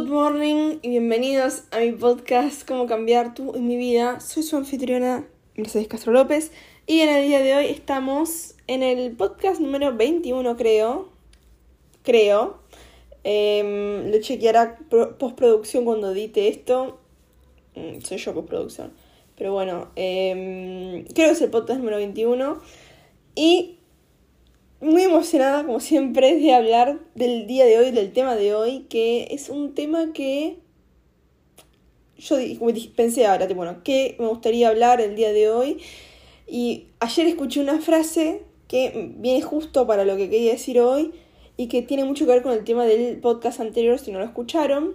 Good morning y bienvenidos a mi podcast Cómo cambiar tú mi vida. Soy su anfitriona Mercedes Castro López y en el día de hoy estamos en el podcast número 21 creo. Creo. Eh, lo chequeará postproducción cuando edite esto. Mm, soy yo postproducción. Pero bueno, eh, creo que es el podcast número 21. Y muy emocionada, como siempre, de hablar del día de hoy, del tema de hoy, que es un tema que yo pensé ahora, bueno, ¿qué me gustaría hablar el día de hoy? Y ayer escuché una frase que viene justo para lo que quería decir hoy y que tiene mucho que ver con el tema del podcast anterior, si no lo escucharon.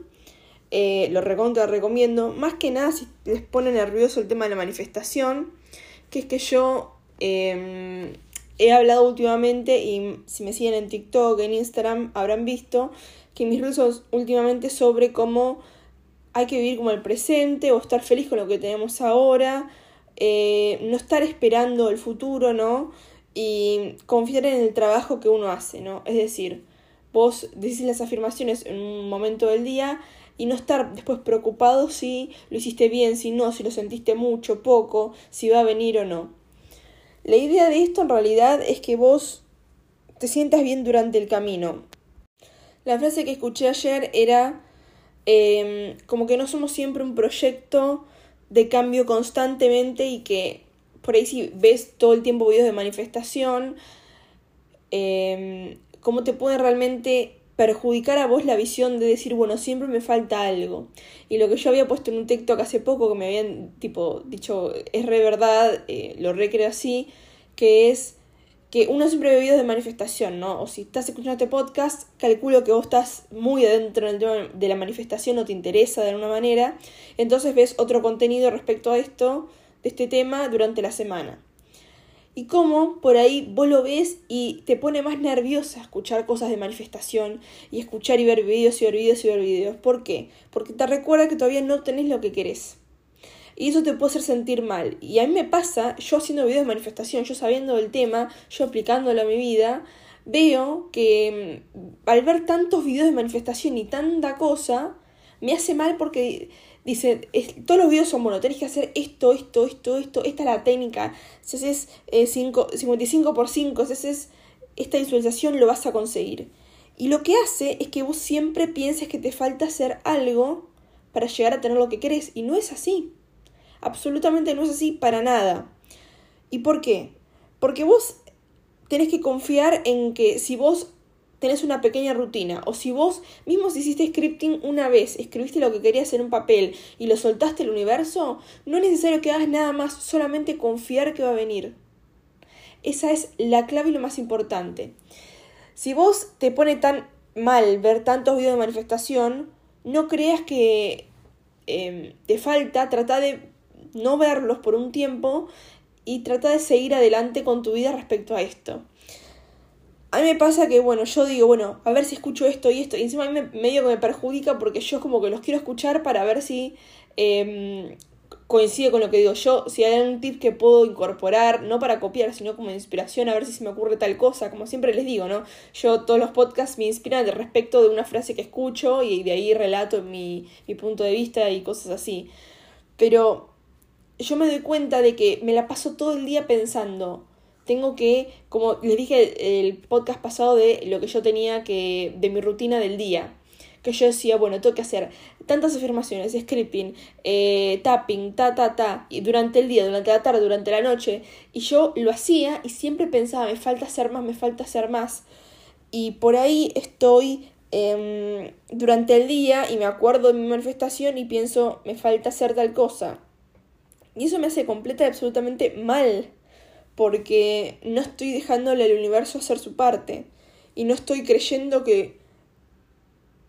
Eh, lo recontra recomiendo. Más que nada si les pone nervioso el tema de la manifestación, que es que yo em, he hablado últimamente y si me siguen en TikTok, en Instagram, habrán visto que mis reels son últimamente sobre cómo hay que vivir como el presente o estar feliz con lo que tenemos ahora, eh, no estar esperando el futuro, ¿no? Y confiar en el trabajo que uno hace, ¿no? Es decir, vos decís las afirmaciones en un momento del día y no estar después preocupado si lo hiciste bien, si no, si lo sentiste mucho, poco, si va a venir o no. La idea de esto en realidad es que vos te sientas bien durante el camino. La frase que escuché ayer era em, como que no somos siempre un proyecto de cambio constantemente y que por ahí si ves todo el tiempo videos de manifestación, eh, cómo te puede realmente perjudicar a vos la visión de decir, bueno, siempre me falta algo. Y lo que yo había puesto en un TikTok hace poco, que me habían tipo dicho, es re verdad, eh, lo recreo así, que es que uno siempre ve videos de manifestación, ¿no? O si estás escuchando este podcast, calculo que vos estás muy adentro del tema de la manifestación o te interesa de alguna manera, entonces ves otro contenido respecto a esto, de este tema, durante la semana y cómo por ahí vos lo ves y te pone más nerviosa escuchar cosas de manifestación y escuchar y ver videos y ver videos y ver videos. ¿Por qué? Porque te recuerda que todavía no tenés lo que querés. Y eso te puede hacer sentir mal. Y a mí me pasa, yo haciendo videos de manifestación, yo sabiendo del tema, yo aplicándolo a mi vida, veo que mm, al ver tantos videos de manifestación y tanta cosa, me hace mal porque dice, todos los videos son, bueno, tenés que hacer esto, esto, esto, esto, esta es la técnica, si haces eh, 55 por 5, si haces esta visualización lo vas a conseguir. Y lo que hace es que vos siempre pienses que te falta hacer algo para llegar a tener lo que querés, y no es así. Absolutamente no es así para nada. ¿Y por qué? Porque vos tenés que confiar en que si vos tenés una pequeña rutina. O si vos mismo si hiciste scripting una vez, escribiste lo que querías en un papel y lo soltaste al universo, no es necesario que hagas nada más, solamente confiar que va a venir. Esa es la clave y lo más importante. Si vos te pone tan mal ver tantos videos de manifestación, no creas que em, te falta, trata de no verlos por un tiempo y trata de seguir adelante con tu vida respecto a esto a mí me pasa que, bueno, yo digo, bueno, a ver si escucho esto y esto, y encima a mí me, medio que me perjudica porque yo como que los quiero escuchar para ver si em, coincide con lo que digo yo, si hay un tip que puedo incorporar, no para copiar, sino como inspiración, a ver si se me ocurre tal cosa, como siempre les digo, ¿no? Yo todos los podcasts me inspiran de respecto de una frase que escucho y de ahí relato mi, mi punto de vista y cosas así. Pero yo me doy cuenta de que me la paso todo el día pensando, tengo que, como les dije el, podcast pasado de lo que yo tenía que, de mi rutina del día, que yo decía, bueno, tengo que hacer tantas afirmaciones, scripting, eh, tapping, ta, ta, ta, y durante el día, durante la tarde, durante la noche, y yo lo hacía y siempre pensaba, me falta hacer más, me falta hacer más, y por ahí estoy em, durante el día y me acuerdo de mi manifestación y pienso, me falta hacer tal cosa. Y eso me hace completa y absolutamente mal porque no estoy dejándole al universo hacer su parte y no estoy creyendo que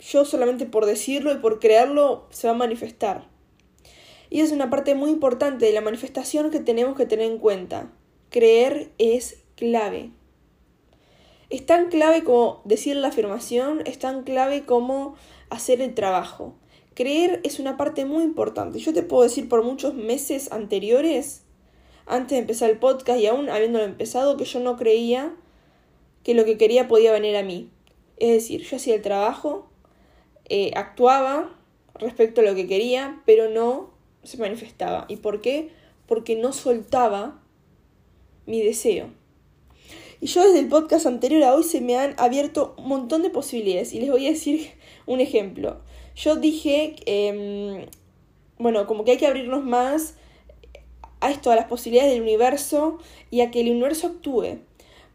yo solamente por decirlo y por creerlo se va a manifestar. Y es una parte muy importante de la manifestación que tenemos que tener en cuenta. Creer es clave. Es tan clave como decir la afirmación, es tan clave como hacer el trabajo. Creer es una parte muy importante. Yo te puedo decir por muchos meses anteriores antes de empezar el podcast y aún habiéndolo empezado, que yo no creía que lo que quería podía venir a mí. Es decir, yo hacía el trabajo, eh, actuaba respecto a lo que quería, pero no se manifestaba. ¿Y por qué? Porque no soltaba mi deseo. Y yo desde el podcast anterior a hoy se me han abierto un montón de posibilidades. Y les voy a decir un ejemplo. Yo dije, eh, bueno, como que hay que abrirnos más a esto, a las posibilidades del universo y a que el universo actúe.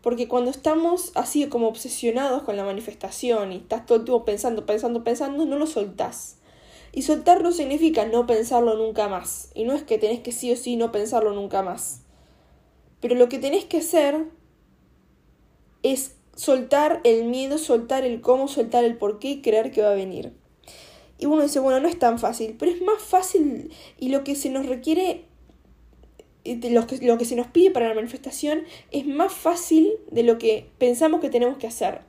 Porque cuando estamos así como obsesionados con la manifestación y estás todo el tiempo pensando, pensando, pensando, no lo soltás. Y soltar no significa no pensarlo nunca más. Y no es que tenés que sí o sí no pensarlo nunca más. Pero lo que tenés que hacer es soltar el miedo, soltar el cómo, soltar el por qué y creer que va a venir. Y uno dice, bueno, no es tan fácil, pero es más fácil y lo que se nos requiere lo que, se nos pide para la manifestación es más fácil de lo que pensamos que tenemos que hacer.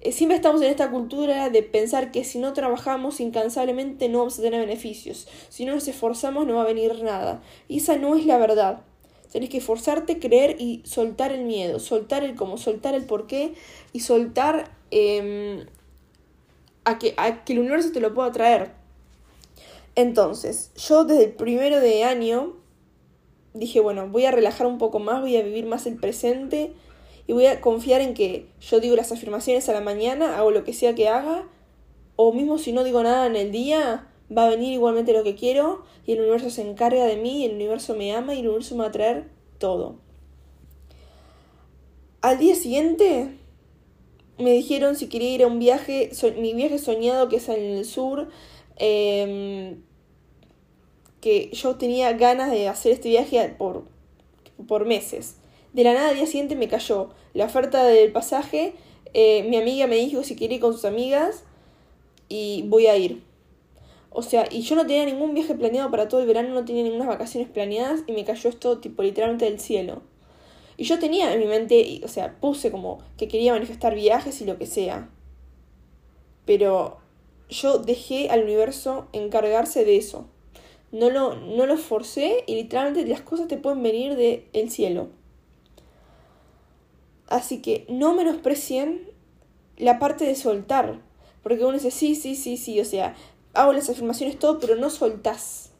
Eh, siempre estamos en esta cultura de pensar que si no trabajamos incansablemente no vamos a tener beneficios. Si no nos esforzamos no va a venir nada. Y esa no es la verdad. Tienes que esforzarte, creer y soltar el miedo, soltar el cómo, soltar el por qué y soltar em, a, que, a que el universo te lo pueda traer. Entonces, yo desde el primero de año dije, bueno, voy a relajar un poco más, voy a vivir más el presente y voy a confiar en que yo digo las afirmaciones a la mañana, hago lo que sea que haga, o mismo si no digo nada en el día, va a venir igualmente lo que quiero y el universo se encarga de mí, el universo me ama y el universo me va a traer todo. Al día siguiente me dijeron si quería ir a un viaje, mi viaje soñado que es en el sur, eh, que yo tenía ganas de hacer este viaje por, por meses. De la nada, al día siguiente me cayó la oferta del pasaje. Eh, mi amiga me dijo si quería ir con sus amigas y voy a ir. O sea, y yo no tenía ningún viaje planeado para todo el verano, no tenía ninguna vacaciones planeadas y me cayó esto tipo literalmente del cielo. Y yo tenía en mi mente, o sea, puse como que quería manifestar viajes y lo que sea. Pero yo dejé al universo encargarse de eso. No lo, no lo forcé y literalmente las cosas te pueden venir del el cielo. Así que no menosprecien la parte de soltar. Porque uno dice, sí, sí, sí, sí, o sea, hago las afirmaciones todo, pero no soltás.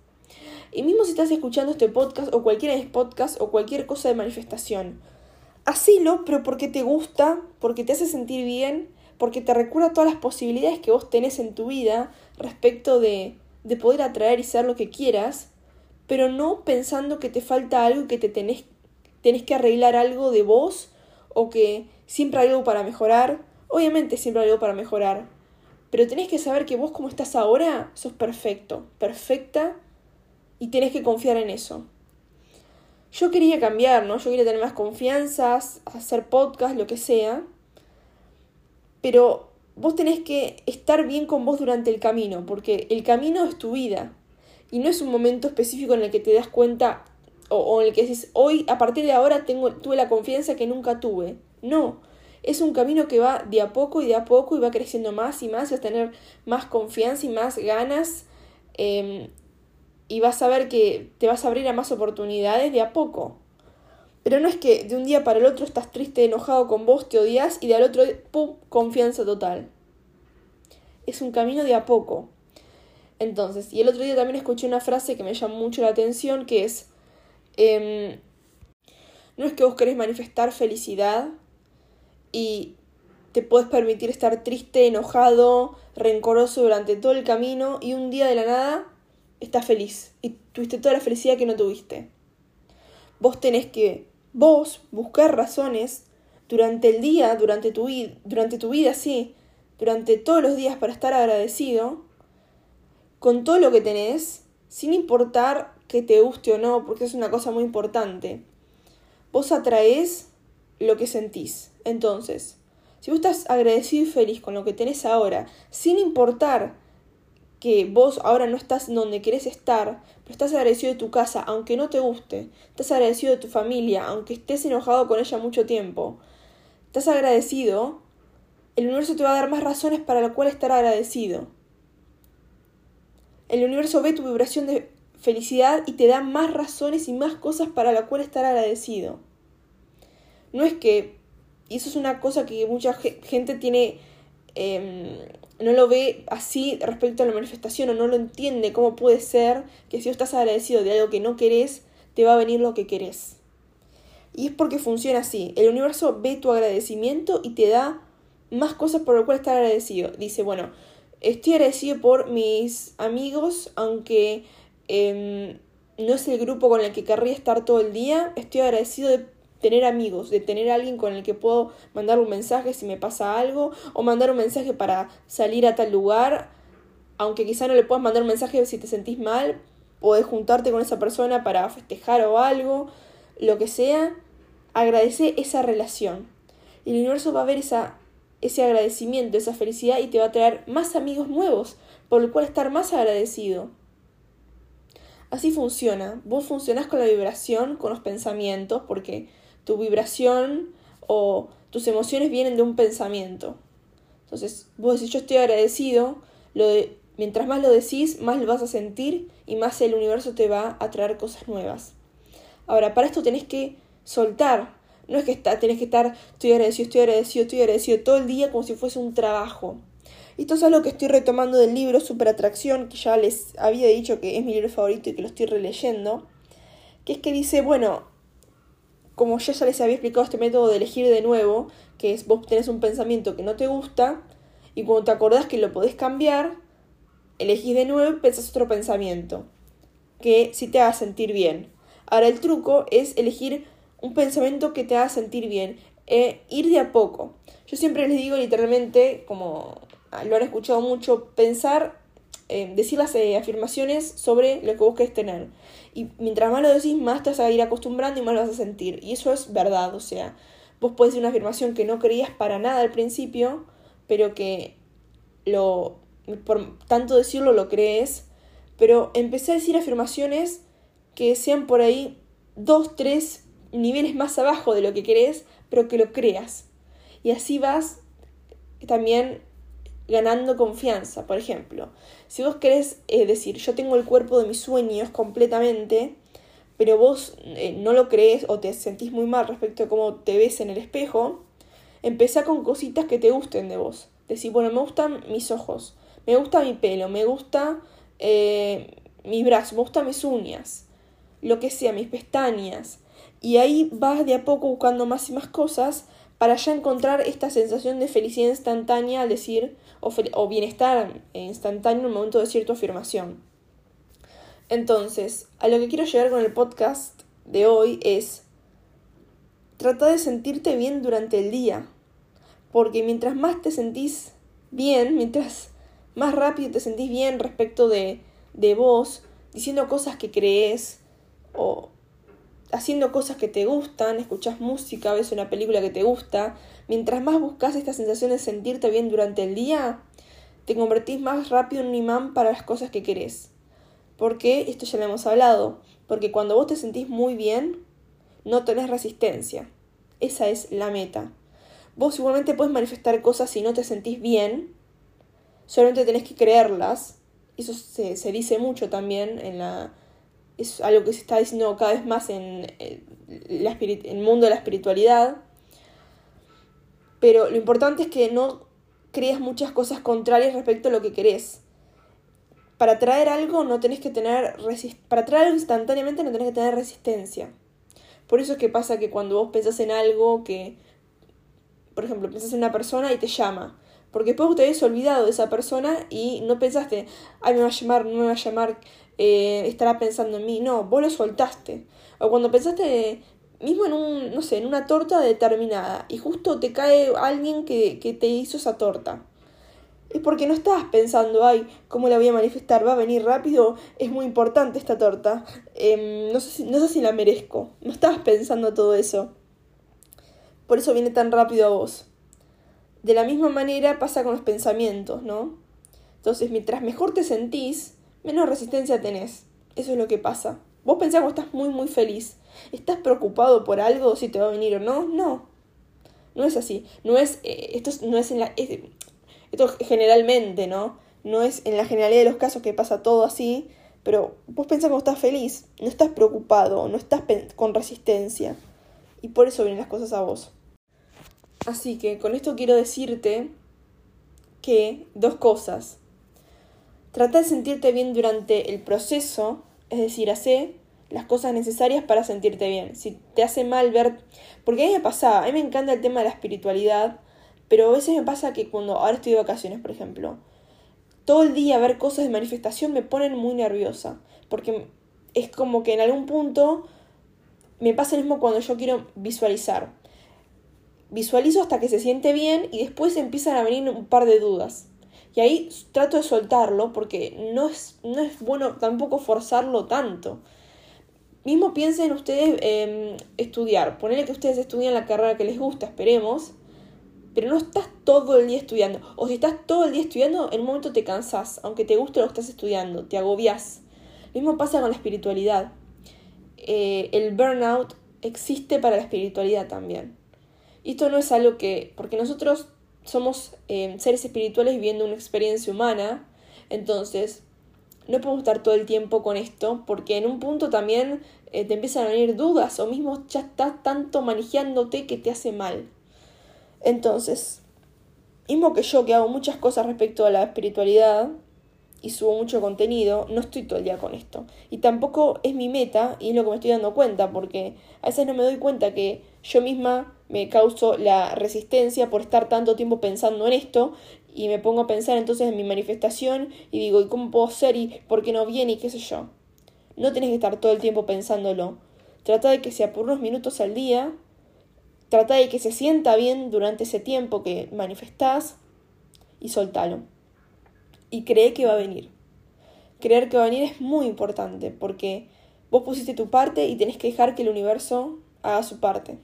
Y mismo si estás escuchando este podcast o cualquiera de podcasts o cualquier cosa de manifestación, hacilo, pero porque te gusta, porque te hace sentir bien, porque te recuerda todas las posibilidades que vos tenés en tu vida respecto de de poder atraer y ser lo que quieras, pero no pensando que te falta algo que te tenés, tenés que arreglar algo de vos o que siempre hay algo para mejorar. Obviamente siempre hay algo para mejorar, pero tenés que saber que vos como estás ahora sos perfecto, perfecta y tenés que confiar en eso. Yo quería cambiar, ¿no? Yo quería tener más confianza, hacer podcast, lo que sea. Pero vos tenés que estar bien con vos durante el camino, porque el camino es tu vida. Y no es un momento específico en el que te das cuenta o, en el que dices, hoy, a partir de ahora, tengo, tuve la confianza que nunca tuve. No, es un camino que va de a poco y de a poco y va creciendo más y más, y vas a tener más confianza y más ganas. Em, y vas a ver que te vas a abrir a más oportunidades de a poco. Pero no es que de un día para el otro estás triste, enojado con vos, te odias y de al otro, ¡pum!, confianza total. Es un camino de a poco. Entonces, y el otro día también escuché una frase que me llamó mucho la atención, que es, em, no es que vos querés manifestar felicidad y te puedes permitir estar triste, enojado, rencoroso durante todo el camino y un día de la nada estás feliz y tuviste toda la felicidad que no tuviste. Vos tenés que vos buscar razones durante el día, durante tu, durante tu vida, sí, durante todos los días para estar agradecido con todo lo que tenés, sin importar que te guste o no, porque es una cosa muy importante. Vos atraes lo que sentís. Entonces, si vos estás agradecido y feliz con lo que tenés ahora, sin importar que vos ahora no estás donde querés estar, pero estás agradecido de tu casa, aunque no te guste, estás agradecido de tu familia, aunque estés enojado con ella mucho tiempo, estás agradecido, el universo te va a dar más razones para la cual estar agradecido. El universo ve tu vibración de felicidad y te da más razones y más cosas para la cual estar agradecido. No es que, y eso es una cosa que mucha gente tiene, em, no lo ve así respecto a la manifestación o no lo entiende cómo puede ser que si estás agradecido de algo que no querés, te va a venir lo que querés. Y es porque funciona así. El universo ve tu agradecimiento y te da más cosas por lo cual estar agradecido. Dice, bueno, estoy agradecido por mis amigos, aunque em, no es el grupo con el que querría estar todo el día. Estoy agradecido de tener amigos, de tener alguien con el que puedo mandar un mensaje si me pasa algo, o mandar un mensaje para salir a tal lugar, aunque quizá no le puedas mandar un mensaje si te sentís mal, podés juntarte con esa persona para festejar o algo, lo que sea, agradece esa relación. Y el universo va a ver esa, ese agradecimiento, esa felicidad y te va a traer más amigos nuevos, por lo cual estar más agradecido. Así funciona. Vos funcionás con la vibración, con los pensamientos, porque tu vibración o tus emociones vienen de un pensamiento. Entonces, vos decís, yo estoy agradecido, mientras más lo decís, más lo vas a sentir y más el universo te va a traer cosas nuevas. Ahora, para esto tenés que soltar. No es que está, tenés que estar, estoy agradecido, estoy agradecido, estoy agradecido todo el día como si fuese un trabajo. Esto es algo que estoy retomando del libro Superatracción, que ya les había dicho que es mi libro favorito y que lo estoy releyendo. Que es que dice, bueno, como yo ya les había explicado este método de elegir de nuevo, que es vos tenés un pensamiento que no te gusta y cuando te acordás que lo podés cambiar, elegís de nuevo y pensás otro pensamiento que sí te haga sentir bien. Ahora el truco es elegir un pensamiento que te haga sentir bien, e ir de a poco. Yo siempre les digo literalmente, como lo han escuchado mucho, pensar eh, decir las eh, afirmaciones sobre lo que vos querés tener. Y mientras más lo decís, más te vas a ir acostumbrando y más lo vas a sentir. Y eso es verdad, o sea, vos puedes decir una afirmación que no creías para nada al principio, pero que lo, por tanto decirlo, lo crees. Pero empecé a decir afirmaciones que sean por ahí dos, tres niveles más abajo de lo que querés, pero que lo creas. Y así vas también ganando confianza, por ejemplo. Si vos querés eh, decir, yo tengo el cuerpo de mis sueños completamente, pero vos eh, no lo crees o te sentís muy mal respecto a cómo te ves en el espejo, empezá con cositas que te gusten de vos. Decir, bueno, me gustan mis ojos, me gusta mi pelo, me gusta eh, mis brazos, me gustan mis uñas, lo que sea, mis pestañas. Y ahí vas de a poco buscando más y más cosas para ya encontrar esta sensación de felicidad instantánea al decir, o, bienestar instantáneo en un momento de cierta afirmación. Entonces, a lo que quiero llegar con el podcast de hoy es trata de sentirte bien durante el día, porque mientras más te sentís bien, mientras más rápido te sentís bien respecto de, de vos, diciendo cosas que crees o haciendo cosas que te gustan, escuchas música, ves una película que te gusta, mientras más buscas esta sensación de sentirte bien durante el día, te convertís más rápido en un imán para las cosas que querés. Porque, esto ya lo hemos hablado, porque cuando vos te sentís muy bien, no tenés resistencia. Esa es la meta. Vos igualmente puedes manifestar cosas si no te sentís bien, solamente tenés que creerlas. Eso se, se dice mucho también en la, es algo que se está diciendo cada vez más en, el mundo de la espiritualidad. Pero lo importante es que no creas muchas cosas contrarias respecto a lo que querés. Para traer algo no tenés que tener para traer algo instantáneamente no tenés que tener resistencia. Por eso es que pasa que cuando vos pensás en algo que, por ejemplo, pensás en una persona y te llama, porque después te habías olvidado de esa persona y no pensaste, ay, me va a llamar, no me va a llamar, eh, estará pensando en mí. No, vos lo soltaste. O cuando pensaste mismo en un, no sé, en una torta determinada y justo te cae alguien que, que te hizo esa torta. Es porque no estabas pensando, ay, ¿cómo la voy a manifestar? ¿Va a venir rápido? Es muy importante esta torta. Em, no, sé si, no sé si la merezco. No estabas pensando todo eso. Por eso viene tan rápido a vos. De la misma manera pasa con los pensamientos, ¿no? Entonces, mientras mejor te sentís, menos resistencia tenés. Eso es lo que pasa. Vos pensás que estás muy, muy feliz. ¿Estás preocupado por algo, si te va a venir o no? No. No es así. No es, eh, esto no es en la... esto generalmente, ¿no? No es en la generalidad de los casos que pasa todo así, pero vos pensás que estás feliz, no estás preocupado, no estás con resistencia. Y por eso vienen las cosas a vos. Así que con esto quiero decirte que dos cosas. Trata de sentirte bien durante el proceso, es decir, hace las cosas necesarias para sentirte bien. Si te hace mal ver... Porque a mí me pasa, a mí me encanta el tema de la espiritualidad, pero a veces me pasa que cuando ahora estoy de vacaciones, por ejemplo, todo el día ver cosas de manifestación me ponen muy nerviosa, porque es como que en algún punto me pasa lo mismo cuando yo quiero visualizar. Visualizo hasta que se siente bien y después empiezan a venir un par de dudas. Y ahí trato de soltarlo porque no es, no es bueno tampoco forzarlo tanto. Mismo piensen ustedes en estudiar. Ponerle que ustedes estudian la carrera que les gusta, esperemos. Pero no estás todo el día estudiando. O si estás todo el día estudiando, en un momento te cansas. Aunque te guste lo que estás estudiando, te agobias. Lo mismo pasa con la espiritualidad. Eh, el burnout existe para la espiritualidad también. Y esto no es algo que. Porque nosotros somos eh, seres espirituales viviendo una experiencia humana. Entonces, no podemos estar todo el tiempo con esto, porque en un punto también eh, te empiezan a venir dudas o mismo ya estás tanto manejándote que te hace mal. Entonces, mismo que yo que hago muchas cosas respecto a la espiritualidad y subo mucho contenido, no estoy todo el día con esto. Y tampoco es mi meta y es lo que me estoy dando cuenta, porque a veces no me doy cuenta que yo misma me causo la resistencia por estar tanto tiempo pensando en esto y me pongo a pensar entonces en mi manifestación y digo, ¿y cómo puedo ser? ¿Y por qué no viene? Y qué sé yo. No tenés que estar todo el tiempo pensándolo. Trata de que sea por unos minutos al día. Trata de que se sienta bien durante ese tiempo que manifestás y soltalo. Y cree que va a venir. Creer que va a venir es muy importante porque vos pusiste tu parte y tenés que dejar que el universo haga su parte.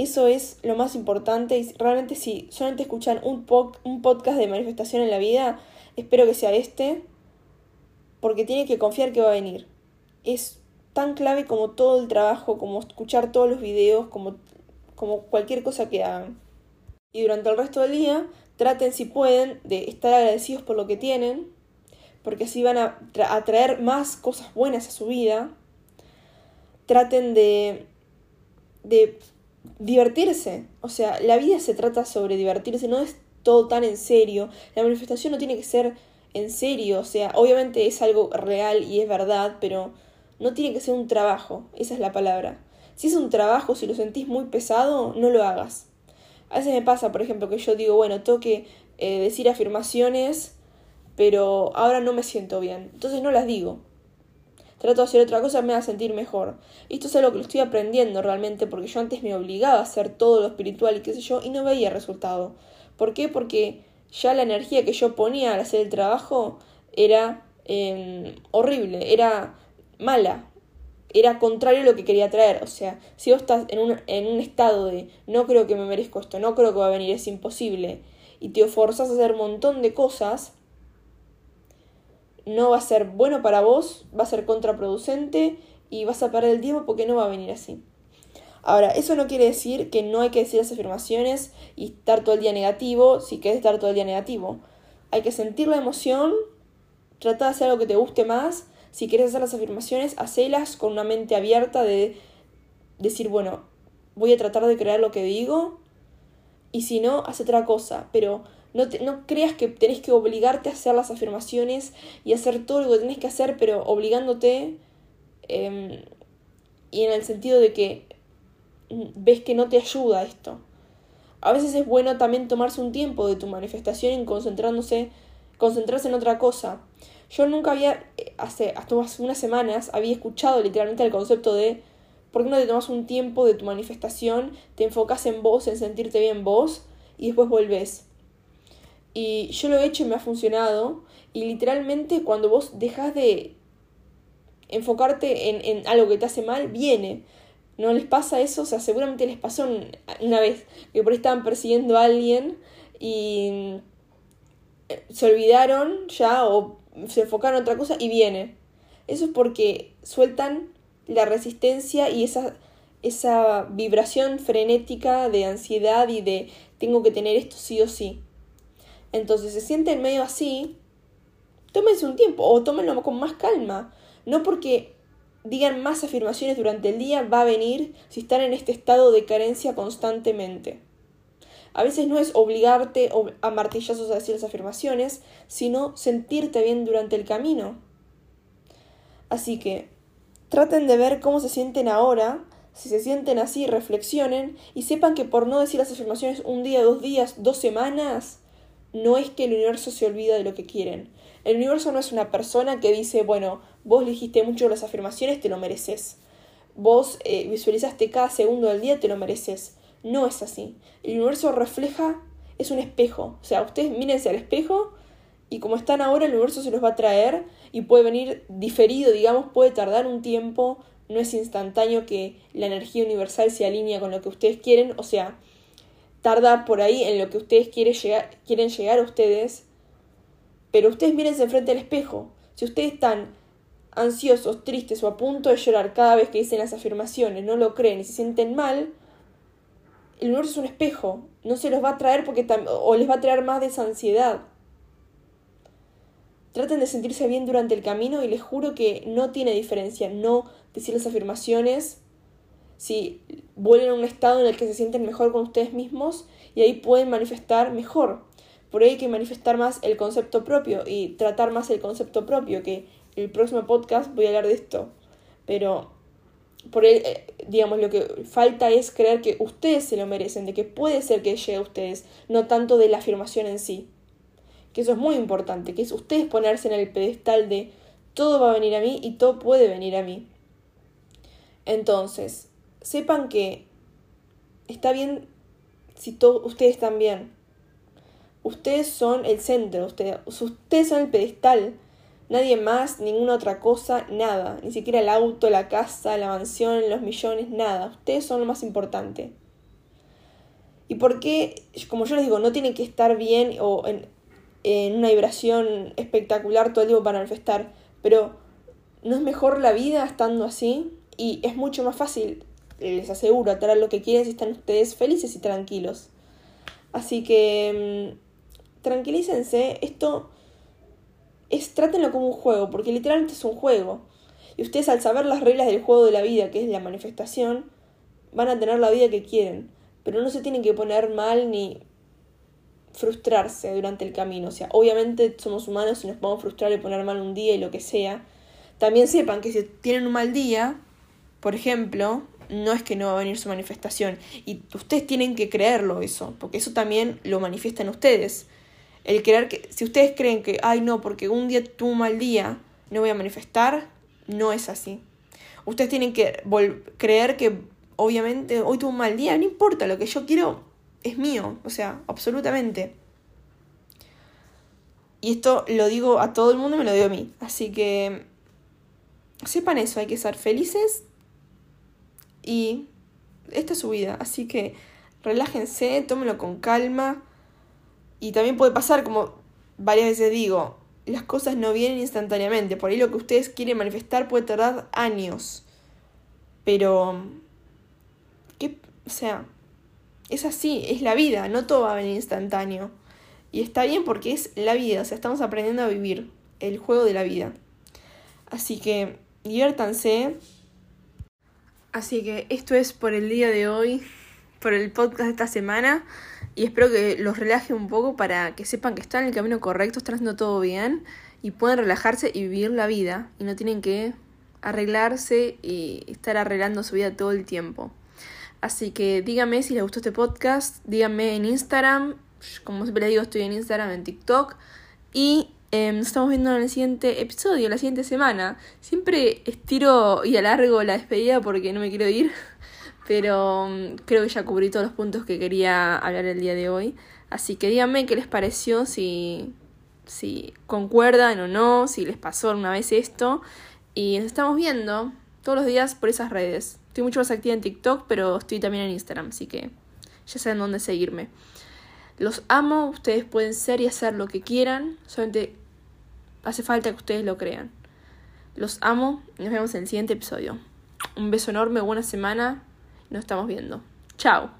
Eso es lo más importante y realmente si solamente escuchan un, un podcast de manifestación en la vida, espero que sea este, porque tiene que confiar que va a venir. Es tan clave como todo el trabajo, como escuchar todos los videos, como, como cualquier cosa que hagan. Y durante el resto del día, traten si pueden de estar agradecidos por lo que tienen, porque así van a atraer más cosas buenas a su vida. Traten de, de divertirse. O sea, la vida se trata sobre divertirse, no es todo tan en serio. La manifestación no tiene que ser en serio, o sea, obviamente es algo real y es verdad, pero no tiene que ser un trabajo, esa es la palabra. Si es un trabajo, si lo sentís muy pesado, no lo hagas. A veces me pasa, por ejemplo, que yo digo, bueno, tengo eh, decir afirmaciones, pero ahora no me siento bien. Entonces no las digo trato de hacer otra cosa, me va a sentir mejor. Esto es algo que lo estoy aprendiendo realmente, porque yo antes me obligaba a hacer todo lo espiritual y qué sé yo, y no veía resultado. ¿Por qué? Porque ya la energía que yo ponía al hacer el trabajo era em, horrible, era mala, era contrario a lo que quería traer. O sea, si vos estás en un, en un estado de no creo que me merezco esto, no creo que va a venir, es imposible, y te forzas a hacer un montón de cosas, no va a ser bueno para vos, va a ser contraproducente y vas a perder el tiempo porque no va a venir así. Ahora, eso no quiere decir que no hay que decir las afirmaciones y estar todo el día negativo si quieres estar todo el día negativo. Hay que sentir la emoción, tratar de hacer algo que te guste más. Si quieres hacer las afirmaciones, hacelas con una mente abierta de decir, bueno, voy a tratar de crear lo que digo y si no, haz otra cosa. Pero no, no creas que tenés que obligarte a hacer las afirmaciones y hacer todo lo que tenés que hacer, pero obligándote em, y en el sentido de que ves que no te ayuda esto. A veces es bueno también tomarse un tiempo de tu manifestación y concentrándose, concentrarse en otra cosa. Yo nunca había, eh, hace, hasta unas semanas, había escuchado literalmente el concepto de ¿por qué no te tomas un tiempo de tu manifestación, te enfocas en vos, en sentirte bien vos y después volvés? Y yo lo he hecho y me ha funcionado. Y literalmente cuando vos dejas de enfocarte en, en, algo que te hace mal, viene. ¿No les pasa eso? O sea, seguramente les pasó una vez que por ahí estaban persiguiendo a alguien y eh, se olvidaron ya o se enfocaron en otra cosa y viene. Eso es porque sueltan la resistencia y esa, esa vibración frenética de ansiedad y de tengo que tener esto sí o sí. Entonces se sienten medio así, tómense un tiempo o tómenlo con más calma. No porque digan más afirmaciones durante el día va a venir si están en este estado de carencia constantemente. A veces no es obligarte a martillazos a decir las afirmaciones, sino sentirte bien durante el camino. Así que traten de ver cómo se sienten ahora, si se sienten así, reflexionen y sepan que por no decir las afirmaciones un día, dos días, dos semanas, no es que el universo se olvida de lo que quieren. El universo no es una persona que dice, bueno, vos dijiste mucho las afirmaciones, te lo mereces. Vos eh, visualizaste cada segundo del día, te lo mereces. No es así. El universo refleja, es un espejo. O sea, ustedes mírense al espejo y como están ahora, el universo se los va a traer y puede venir diferido, digamos, puede tardar un tiempo, no es instantáneo que la energía universal se alinea con lo que ustedes quieren, o sea, tarda por ahí en lo que ustedes quieren llegar, quieren llegar a ustedes, pero ustedes mírense enfrente al espejo. Si ustedes están ansiosos, tristes o a punto de llorar cada vez que dicen las afirmaciones, no lo creen y se sienten mal, el universo es un espejo, no se los va a traer porque o les va a traer más de esa ansiedad. Traten de sentirse bien durante el camino y les juro que no tiene diferencia no decir las afirmaciones si vuelven a un estado en el que se sienten mejor con ustedes mismos y ahí pueden manifestar mejor. Por ahí hay que manifestar más el concepto propio y tratar más el concepto propio, que el próximo podcast voy a hablar de esto. Pero por ahí, eh, digamos, lo que falta es creer que ustedes se lo merecen, de que puede ser que llegue a ustedes, no tanto de la afirmación en sí que eso es muy importante, que es ustedes ponerse en el pedestal de todo va a venir a mí y todo puede venir a mí. Entonces, sepan que está bien si todos ustedes están bien. Ustedes son el centro, ustedes, ustedes son el pedestal. Nadie más, ninguna otra cosa, nada. Ni siquiera el auto, la casa, la mansión, los millones, nada. Ustedes son lo más importante. ¿Y por qué? Como yo les digo, no tienen que estar bien o en, en una vibración espectacular todo el tiempo para manifestar, pero ¿no es mejor la vida estando así? Y es mucho más fácil, les aseguro, atraer lo que quieren si están ustedes felices y tranquilos. Así que mm, tranquilícense, esto es trátenlo como un juego, porque literalmente es un juego. Y ustedes al saber las reglas del juego de la vida, que es la manifestación, van a tener la vida que quieren. Pero no se tienen que poner mal ni frustrarse durante el camino. O sea, obviamente somos humanos y nos podemos frustrar y poner mal un día y lo que sea. También sepan que si tienen un mal día, por ejemplo, no es que no va a venir su manifestación. Y ustedes tienen que creerlo eso, porque eso también lo manifiestan ustedes. El creer que, si ustedes creen que, ay no, porque un día tuve un mal día, no voy a manifestar, no es así. Ustedes tienen que creer que, obviamente, hoy tuve un mal día, no importa, lo que yo quiero es mío, o sea, absolutamente. Y esto lo digo a todo el mundo y me lo digo a mí. Así que sepan eso, hay que ser felices y esta es su vida. Así que relájense, tómenlo con calma. Y también puede pasar, como varias veces digo, las cosas no vienen instantáneamente. Por ahí lo que ustedes quieren manifestar puede tardar años. Pero... ¿Qué? O sea, es así, es la vida, no todo va a venir instantáneo. Y está bien porque es la vida, o sea, estamos aprendiendo a vivir el juego de la vida. Así que diviértanse. Así que esto es por el día de hoy, por el podcast de esta semana. Y espero que los relaje un poco para que sepan que están en el camino correcto, están haciendo todo bien y pueden relajarse y vivir la vida. Y no tienen que arreglarse y estar arreglando su vida todo el tiempo. Así que díganme si les gustó este podcast, díganme en Instagram, como siempre les digo, estoy en Instagram, en TikTok. Y em, nos estamos viendo en el siguiente episodio, la siguiente semana. Siempre estiro y alargo la despedida porque no me quiero ir. Pero em, creo que ya cubrí todos los puntos que quería hablar el día de hoy. Así que díganme qué les pareció, si, si concuerdan o no, si les pasó alguna vez esto. Y nos estamos viendo todos los días por esas redes. Estoy mucho más activa en TikTok, pero estoy también en Instagram, así que ya saben dónde seguirme. Los amo, ustedes pueden ser y hacer lo que quieran, solamente hace falta que ustedes lo crean. Los amo y nos vemos en el siguiente episodio. Un beso enorme, buena semana, nos estamos viendo. Chao.